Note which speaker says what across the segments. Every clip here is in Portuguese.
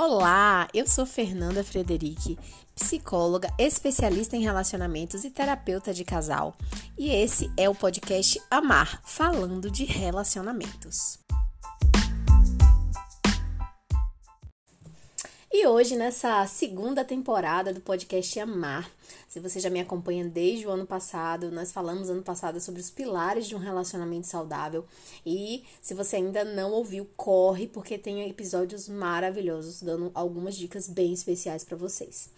Speaker 1: Olá, eu sou Fernanda Frederic, psicóloga, especialista em relacionamentos e terapeuta de casal. E esse é o podcast Amar, falando de relacionamentos. E hoje, nessa segunda temporada do podcast Amar, se você já me acompanha desde o ano passado, nós falamos ano passado sobre os pilares de um relacionamento saudável. E se você ainda não ouviu, corre, porque tem episódios maravilhosos dando algumas dicas bem especiais para vocês.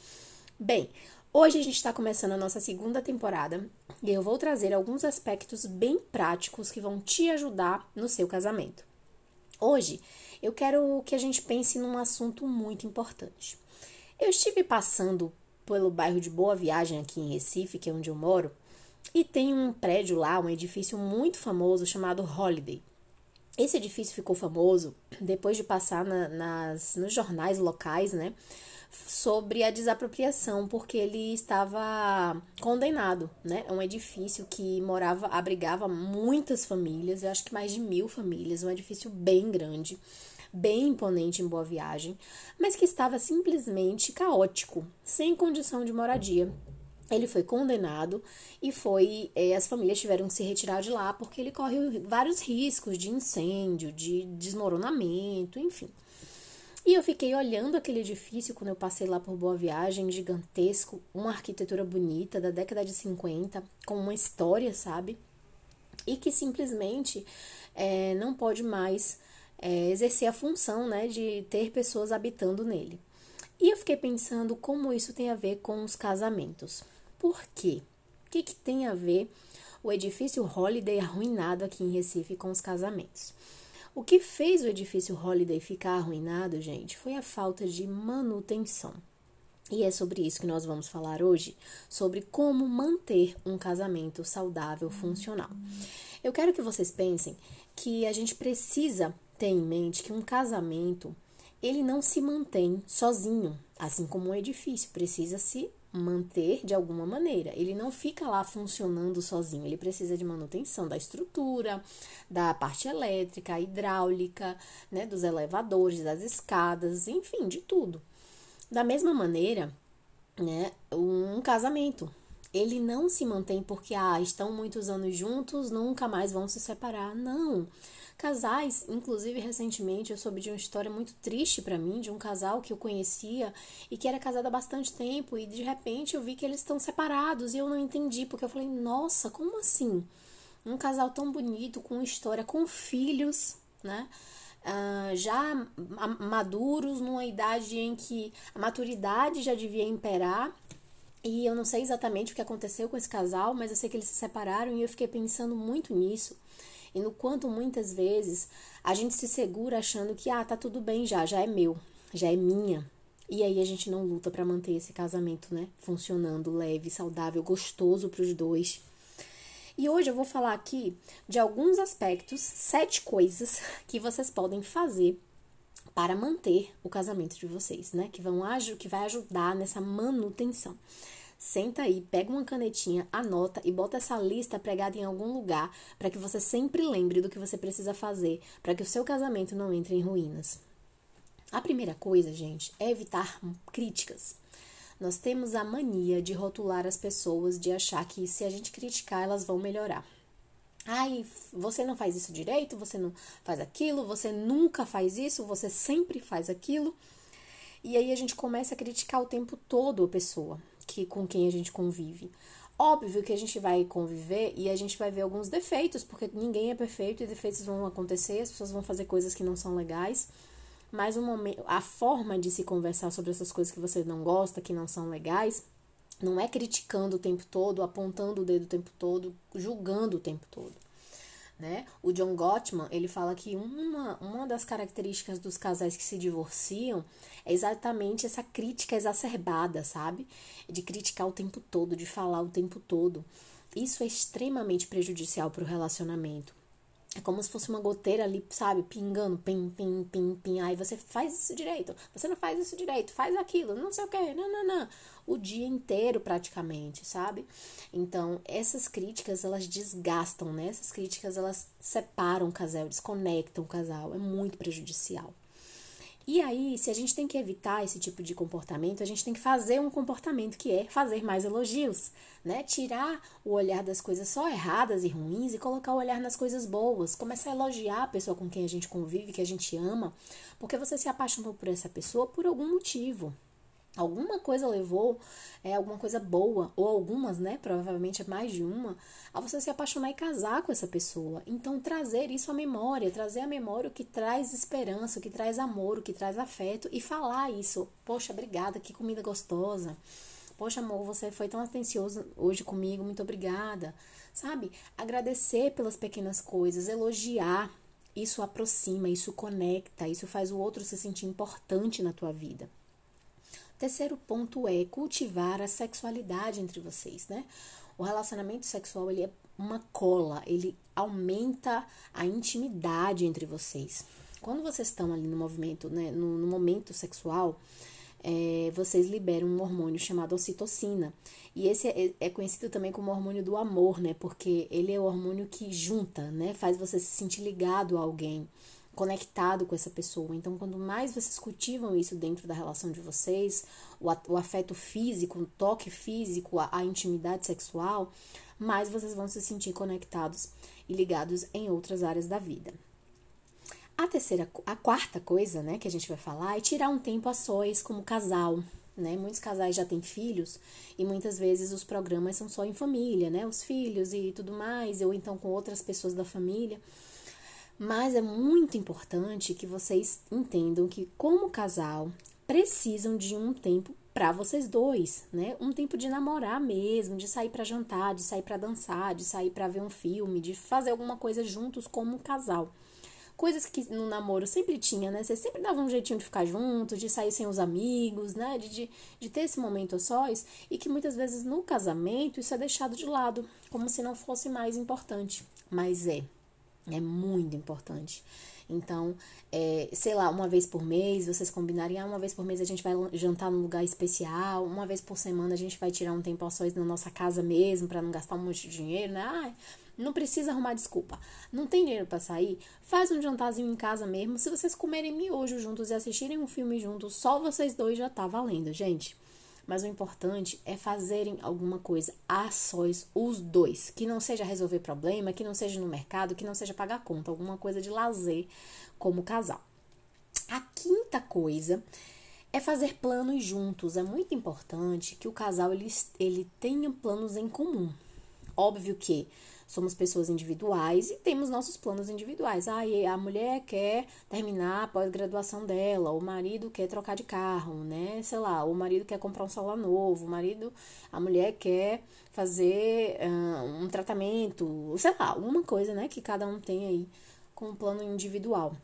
Speaker 1: Bem, hoje a gente está começando a nossa segunda temporada e eu vou trazer alguns aspectos bem práticos que vão te ajudar no seu casamento. Hoje eu quero que a gente pense num assunto muito importante. Eu estive passando pelo bairro de Boa Viagem, aqui em Recife, que é onde eu moro, e tem um prédio lá, um edifício muito famoso chamado Holiday. Esse edifício ficou famoso depois de passar na, nas, nos jornais locais, né? Sobre a desapropriação, porque ele estava condenado, né? É um edifício que morava, abrigava muitas famílias, eu acho que mais de mil famílias, um edifício bem grande bem imponente em Boa Viagem, mas que estava simplesmente caótico, sem condição de moradia. Ele foi condenado e foi. Eh, as famílias tiveram que se retirar de lá porque ele corre vários riscos de incêndio, de desmoronamento, enfim. E eu fiquei olhando aquele edifício quando eu passei lá por Boa Viagem, gigantesco, uma arquitetura bonita da década de 50, com uma história, sabe? E que simplesmente é, não pode mais é, exercer a função né, de ter pessoas habitando nele. E eu fiquei pensando como isso tem a ver com os casamentos. Por quê? O que, que tem a ver o edifício Holiday arruinado aqui em Recife com os casamentos? O que fez o edifício Holiday ficar arruinado, gente, foi a falta de manutenção. E é sobre isso que nós vamos falar hoje, sobre como manter um casamento saudável, funcional. Eu quero que vocês pensem que a gente precisa Tenha em mente que um casamento ele não se mantém sozinho, assim como um edifício precisa se manter de alguma maneira. Ele não fica lá funcionando sozinho, ele precisa de manutenção da estrutura, da parte elétrica, hidráulica, né, dos elevadores, das escadas, enfim, de tudo. Da mesma maneira, né, um casamento, ele não se mantém porque ah, estão muitos anos juntos, nunca mais vão se separar. Não. Casais, inclusive recentemente eu soube de uma história muito triste para mim, de um casal que eu conhecia e que era casado há bastante tempo e de repente eu vi que eles estão separados e eu não entendi, porque eu falei, nossa, como assim? Um casal tão bonito, com história, com filhos, né? Uh, já maduros, numa idade em que a maturidade já devia imperar. E eu não sei exatamente o que aconteceu com esse casal, mas eu sei que eles se separaram e eu fiquei pensando muito nisso e no quanto muitas vezes a gente se segura achando que ah, tá tudo bem já, já é meu, já é minha. E aí a gente não luta para manter esse casamento, né, funcionando leve, saudável, gostoso para os dois. E hoje eu vou falar aqui de alguns aspectos, sete coisas que vocês podem fazer para manter o casamento de vocês, né? Que vão que vai ajudar nessa manutenção. Senta aí, pega uma canetinha, anota e bota essa lista pregada em algum lugar para que você sempre lembre do que você precisa fazer para que o seu casamento não entre em ruínas. A primeira coisa, gente, é evitar críticas. Nós temos a mania de rotular as pessoas, de achar que se a gente criticar, elas vão melhorar. Ai, você não faz isso direito, você não faz aquilo, você nunca faz isso, você sempre faz aquilo. E aí a gente começa a criticar o tempo todo a pessoa que com quem a gente convive. Óbvio que a gente vai conviver e a gente vai ver alguns defeitos, porque ninguém é perfeito e defeitos vão acontecer, as pessoas vão fazer coisas que não são legais. Mas o momento, a forma de se conversar sobre essas coisas que você não gosta, que não são legais, não é criticando o tempo todo, apontando o dedo o tempo todo, julgando o tempo todo né? O John Gottman, ele fala que uma, uma das características dos casais que se divorciam é exatamente essa crítica exacerbada, sabe? De criticar o tempo todo, de falar o tempo todo. Isso é extremamente prejudicial para o relacionamento. É como se fosse uma goteira ali, sabe, pingando, pim, pim, pim, pim. Aí você faz isso direito, você não faz isso direito, faz aquilo, não sei o que, não, não, não. O dia inteiro praticamente, sabe? Então, essas críticas, elas desgastam, né? Essas críticas, elas separam o casal, desconectam o casal. É muito prejudicial. E aí, se a gente tem que evitar esse tipo de comportamento, a gente tem que fazer um comportamento que é fazer mais elogios, né? Tirar o olhar das coisas só erradas e ruins e colocar o olhar nas coisas boas. Começar a elogiar a pessoa com quem a gente convive, que a gente ama, porque você se apaixonou por essa pessoa por algum motivo. Alguma coisa levou, é alguma coisa boa, ou algumas, né? Provavelmente é mais de uma, a você se apaixonar e casar com essa pessoa. Então, trazer isso à memória, trazer à memória o que traz esperança, o que traz amor, o que traz afeto e falar isso. Poxa, obrigada, que comida gostosa. Poxa, amor, você foi tão atencioso hoje comigo, muito obrigada. Sabe? Agradecer pelas pequenas coisas, elogiar. Isso aproxima, isso conecta, isso faz o outro se sentir importante na tua vida. Terceiro ponto é cultivar a sexualidade entre vocês, né? O relacionamento sexual ele é uma cola, ele aumenta a intimidade entre vocês. Quando vocês estão ali no movimento, né, no, no momento sexual, é, vocês liberam um hormônio chamado ocitocina. E esse é, é, conhecido também como hormônio do amor, né? Porque ele é o hormônio que junta, né? Faz você se sentir ligado a alguém conectado com essa pessoa. Então, quanto mais vocês cultivam isso dentro da relação de vocês, o, afeto físico, o toque físico, a, a intimidade sexual, mais vocês vão se sentir conectados e ligados em outras áreas da vida. A terceira, a quarta coisa, né, que a gente vai falar é tirar um tempo a sós como casal, né? Muitos casais já têm filhos e muitas vezes os programas são só em família, né? Os filhos e tudo mais, ou então com outras pessoas da família. Mas é muito importante que vocês entendam que, como casal, precisam de um tempo para vocês dois, né? Um tempo de namorar mesmo, de sair para jantar, de sair para dançar, de sair para ver um filme, de fazer alguma coisa juntos como um casal. Coisas que no namoro sempre tinha, né? Você sempre dava um jeitinho de ficar juntos, de sair sem os amigos, né? De, de, de ter esse momento a sós e que muitas vezes no casamento isso é deixado de lado, como se não fosse mais importante. Mas é. É muito importante. Então, é, sei lá, uma vez por mês, vocês combinarem, ah, uma vez por mês a gente vai jantar num lugar especial, uma vez por semana a gente vai tirar um tempo a sós na nossa casa mesmo, para não gastar um monte de dinheiro, né? Ah, não precisa arrumar desculpa. Não tem dinheiro para sair? Faz um jantarzinho em casa mesmo. Se vocês comerem miojo juntos e assistirem um filme juntos, só vocês dois já tá valendo, gente. Mas o importante é fazerem alguma coisa a sós, os dois. Que não seja resolver problema, que não seja no mercado, que não seja pagar conta, alguma coisa de lazer como casal. A quinta coisa é fazer planos juntos. É muito importante que o casal ele, ele tenha planos em comum. Óbvio que somos pessoas individuais e temos nossos planos individuais. Ah, a mulher quer terminar a pós-graduação dela, o marido quer trocar de carro, né? Sei lá, o marido quer comprar um celular novo, o marido, a mulher quer fazer um tratamento, sei lá, alguma coisa, né? Que cada um tem aí com um plano individual.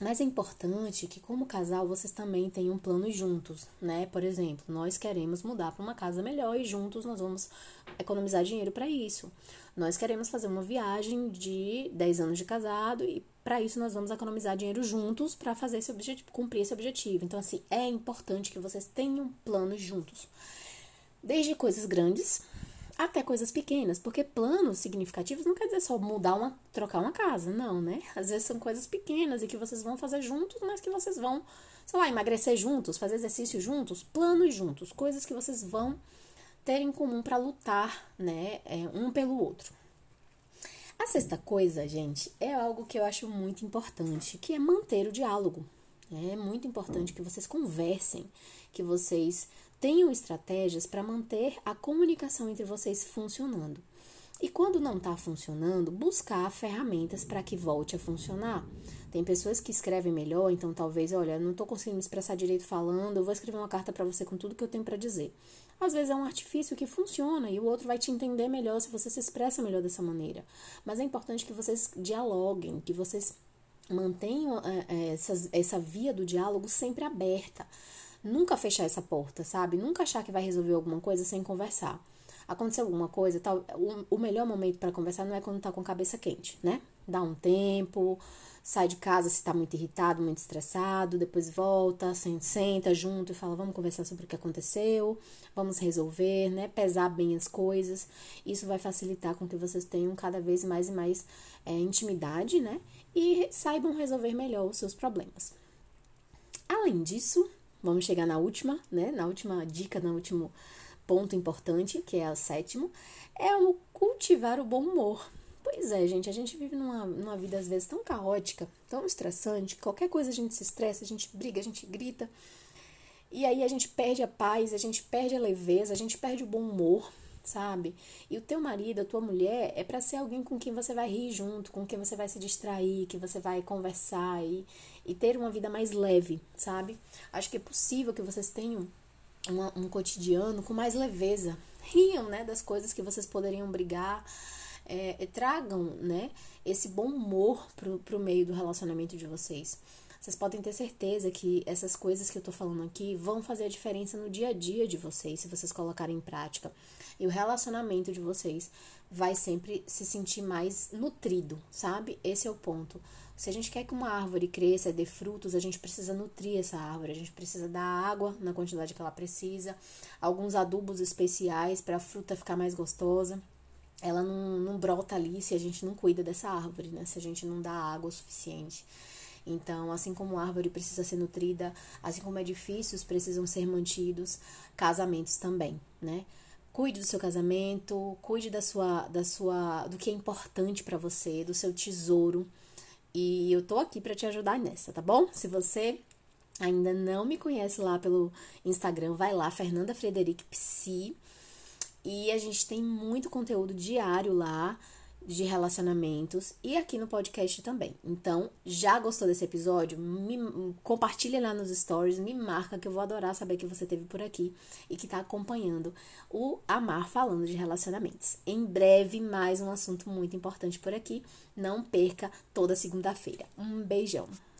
Speaker 1: Mas é importante que, como casal, vocês também tenham planos juntos, né? Por exemplo, nós queremos mudar para uma casa melhor e juntos nós vamos economizar dinheiro para isso. Nós queremos fazer uma viagem de 10 anos de casado e para isso nós vamos economizar dinheiro juntos para fazer esse objetivo, cumprir esse objetivo. Então, assim, é importante que vocês tenham planos juntos. Desde coisas grandes até coisas pequenas, porque planos significativos não quer dizer só mudar uma, trocar uma casa, não, né? Às vezes são coisas pequenas e que vocês vão fazer juntos, mas que vocês vão, sei lá, emagrecer juntos, fazer exercício juntos, planos juntos, coisas que vocês vão ter em comum para lutar, né, é, um pelo outro. A sexta coisa, gente, é algo que eu acho muito importante, que é manter o diálogo. É muito importante que vocês conversem, que vocês tenham estratégias para manter a comunicação entre vocês funcionando. E quando não está funcionando, buscar ferramentas para que volte a funcionar. Tem pessoas que escrevem melhor, então talvez, olha, não estou conseguindo me expressar direito falando, eu vou escrever uma carta para você com tudo que eu tenho para dizer. Às vezes é um artifício que funciona e o outro vai te entender melhor se você se expressa melhor dessa maneira. Mas é importante que vocês dialoguem, que vocês mantenham é, essa, essa via do diálogo sempre aberta nunca fechar essa porta, sabe? Nunca achar que vai resolver alguma coisa sem conversar. Aconteceu alguma coisa, tal, o, melhor momento para conversar não é quando tá com a cabeça quente, né? Dá um tempo, sai de casa se tá muito irritado, muito estressado, depois volta, senta junto e fala, vamos conversar sobre o que aconteceu, vamos resolver, né? Pesar bem as coisas. Isso vai facilitar com que vocês tenham cada vez mais e mais é, intimidade, né? E saibam resolver melhor os seus problemas. Além disso, vamos chegar na última, né? Na última dica, no último ponto importante, que é o sétimo, é o cultivar o bom humor. Pois é, gente, a gente vive numa, numa vida às vezes tão caótica, tão estressante, que qualquer coisa a gente se estressa, a gente briga, a gente grita. E aí a gente perde a paz, a gente perde a leveza, a gente perde o bom humor, sabe? E o teu marido, a tua mulher, é para ser alguém com quem você vai rir junto, com quem você vai se distrair, que você vai conversar e, e ter uma vida mais leve, sabe? Acho que é possível que vocês tenham uma, um cotidiano com mais leveza. Riam, né, das coisas que vocês poderiam brigar, é, tragam, né, esse bom humor pro, pro meio do relacionamento de vocês. Vocês podem ter certeza que essas coisas que eu tô falando aqui vão fazer a diferença no dia a dia de vocês, se vocês colocarem em prática. E o relacionamento de vocês vai sempre se sentir mais nutrido, sabe? Esse é o ponto. Se a gente quer que uma árvore cresça e dê frutos, a gente precisa nutrir essa árvore, a gente precisa dar água na quantidade que ela precisa, alguns adubos especiais para a fruta ficar mais gostosa. Ela não, não brota ali se a gente não cuida dessa árvore, né? Se a gente não dá água o suficiente. Então, assim como a árvore precisa ser nutrida, assim como edifícios precisam ser mantidos, casamentos também, né? Cuide do seu casamento, cuide da sua, da sua, do que é importante para você, do seu tesouro. E eu tô aqui para te ajudar nessa, tá bom? Se você ainda não me conhece lá pelo Instagram, vai lá, Fernanda Frederic Psi. E a gente tem muito conteúdo diário lá de relacionamentos e aqui no podcast também. Então, já gostou desse episódio? Me compartilha lá nos stories, me marca que eu vou adorar saber que você teve por aqui e que está acompanhando o Amar falando de relacionamentos. Em breve mais um assunto muito importante por aqui. Não perca toda segunda-feira. Um beijão.